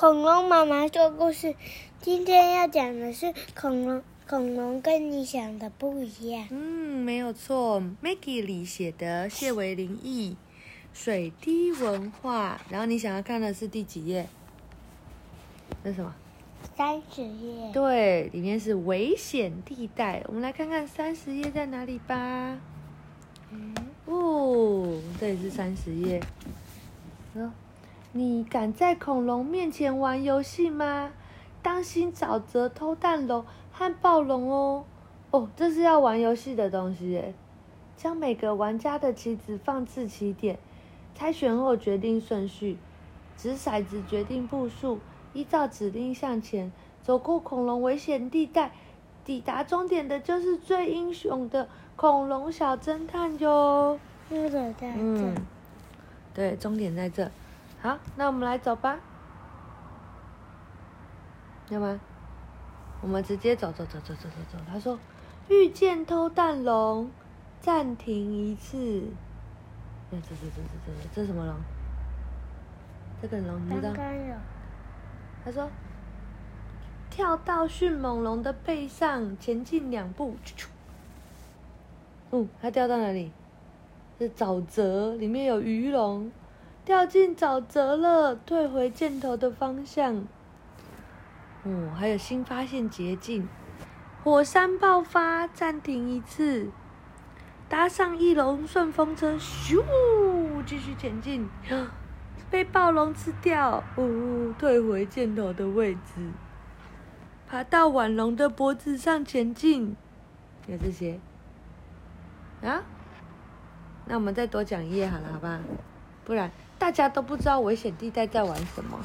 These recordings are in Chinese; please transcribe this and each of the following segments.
恐龙妈妈说故事，今天要讲的是恐龙。恐龙跟你想的不一样。嗯，没有错。Maggie 里写的谢维林译，水滴文化。然后你想要看的是第几页？那什么？三十页。对，里面是危险地带。我们来看看三十页在哪里吧。嗯，哦，这里是三十页。你敢在恐龙面前玩游戏吗？当心沼泽偷蛋龙和暴龙哦！哦，这是要玩游戏的东西耶。将每个玩家的棋子放置起点，猜拳后决定顺序，掷骰子决定步数，依照指令向前走过恐龙危险地带，抵达终点的就是最英雄的恐龙小侦探哟。终点在这。对，终点在这。好，那我们来走吧。要吗？我们直接走走走走走走走。他说：“遇见偷蛋龙，暂停一次。”这这这这这这这什么龙？这个龙你知道？他说：“跳到迅猛龙的背上，前进两步。”嗯，他掉到哪里？是沼泽，里面有鱼龙，掉进沼泽了，退回箭头的方向。哦，还有新发现捷径，火山爆发，暂停一次，搭上翼龙顺风车，咻，继续前进，被暴龙吃掉，哦，退回箭头的位置，爬到腕龙的脖子上前进，有这些，啊，那我们再多讲一页好了，好吧？不然大家都不知道危险地带在玩什么。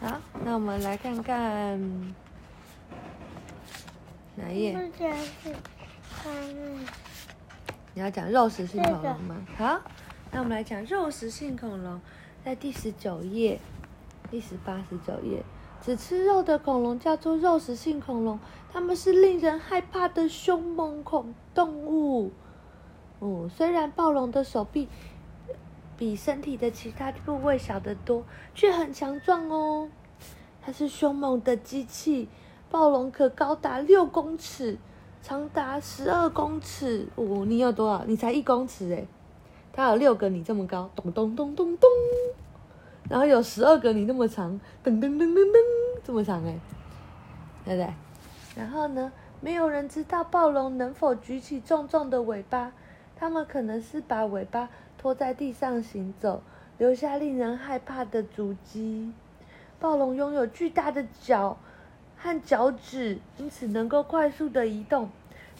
好，那我们来看看哪一页？你要讲肉食性恐龙吗？好，那我们来讲肉食性恐龙，在第十九页、第十八、十九页，只吃肉的恐龙叫做肉食性恐龙，它们是令人害怕的凶猛恐动物。哦，虽然暴龙的手臂。比身体的其他部位小得多，却很强壮哦。它是凶猛的机器，暴龙可高达六公尺，长达十二公尺。哦，你有多少？你才一公尺诶它有六个你这么高，咚咚咚咚咚。然后有十二个你那么长，噔噔噔噔噔，这么长诶对不对？然后呢，没有人知道暴龙能否举起重重的尾巴，它们可能是把尾巴。拖在地上行走，留下令人害怕的足迹。暴龙拥有巨大的脚和脚趾，因此能够快速的移动。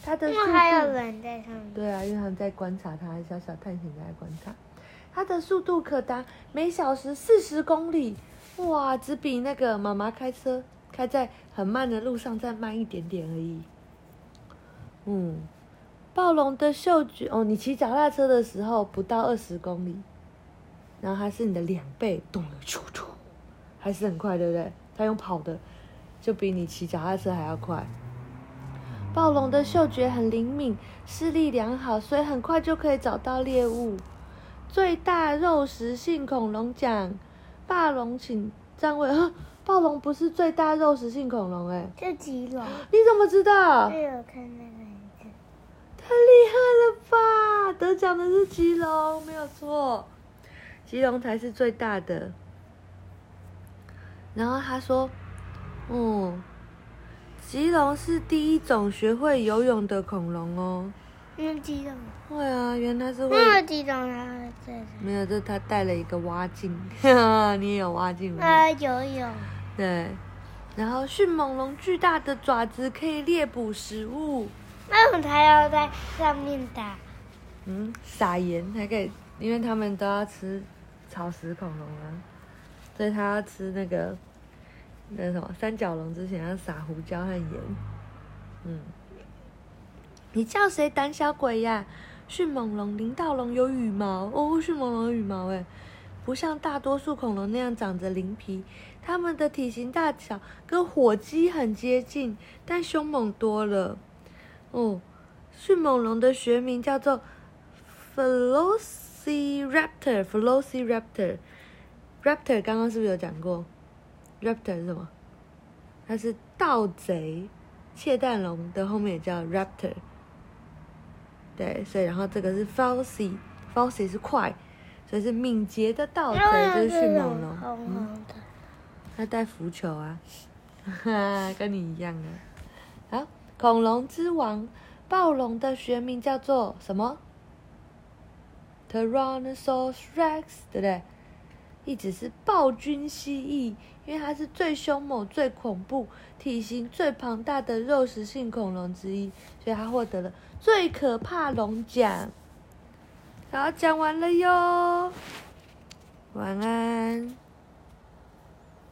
它的速度还有人在上面。对啊，因为他们在观察它，小小探险在观察。它的速度可达每小时四十公里，哇，只比那个妈妈开车开在很慢的路上再慢一点点而已。嗯。暴龙的嗅觉哦，你骑脚踏车的时候不到二十公里，然后它是你的两倍，动了突突，还是很快，对不对？它用跑的，就比你骑脚踏车还要快。暴龙的嗅觉很灵敏，视力良好，所以很快就可以找到猎物。最大肉食性恐龙奖，霸龙请站位。暴龙不是最大肉食性恐龙，哎，是棘龙。你怎么知道？没有看那个。太厉害了吧！得奖的是棘龙，没有错，棘龙才是最大的。然后他说：“哦，棘龙是第一种学会游泳的恐龙哦。”嗯，棘龙。会啊，原来是会。没有棘龙啊，没有，这他带了一个蛙镜。你也有蛙镜吗？啊，游泳。对。然后迅猛龙巨大的爪子可以猎捕食物。那么他要在上面打，嗯，撒盐才可以，因为他们都要吃草食恐龙啊，所以他要吃那个那什么三角龙之前要撒胡椒和盐。嗯，你叫谁胆小鬼呀？迅猛龙、林道龙有羽毛哦，迅猛龙有羽毛哎，不像大多数恐龙那样长着鳞皮，它们的体型大小跟火鸡很接近，但凶猛多了。哦，迅猛龙的学名叫做 Velociraptor，Velociraptor，Raptor 刚刚是不是有讲过？raptor 是什么？它是盗贼，窃蛋龙的后面也叫 raptor。对，所以然后这个是 falsy，falsy 是快，所以是敏捷的盗贼，就是迅猛龙。红红的。它带浮球啊哈，跟你一样啊。好，恐龙之王，暴龙的学名叫做什么？Tyrannosaurus Rex，对不对？一直是暴君蜥蜴，因为它是最凶猛、最恐怖、体型最庞大的肉食性恐龙之一，所以它获得了最可怕龙奖。好，讲完了哟，晚安。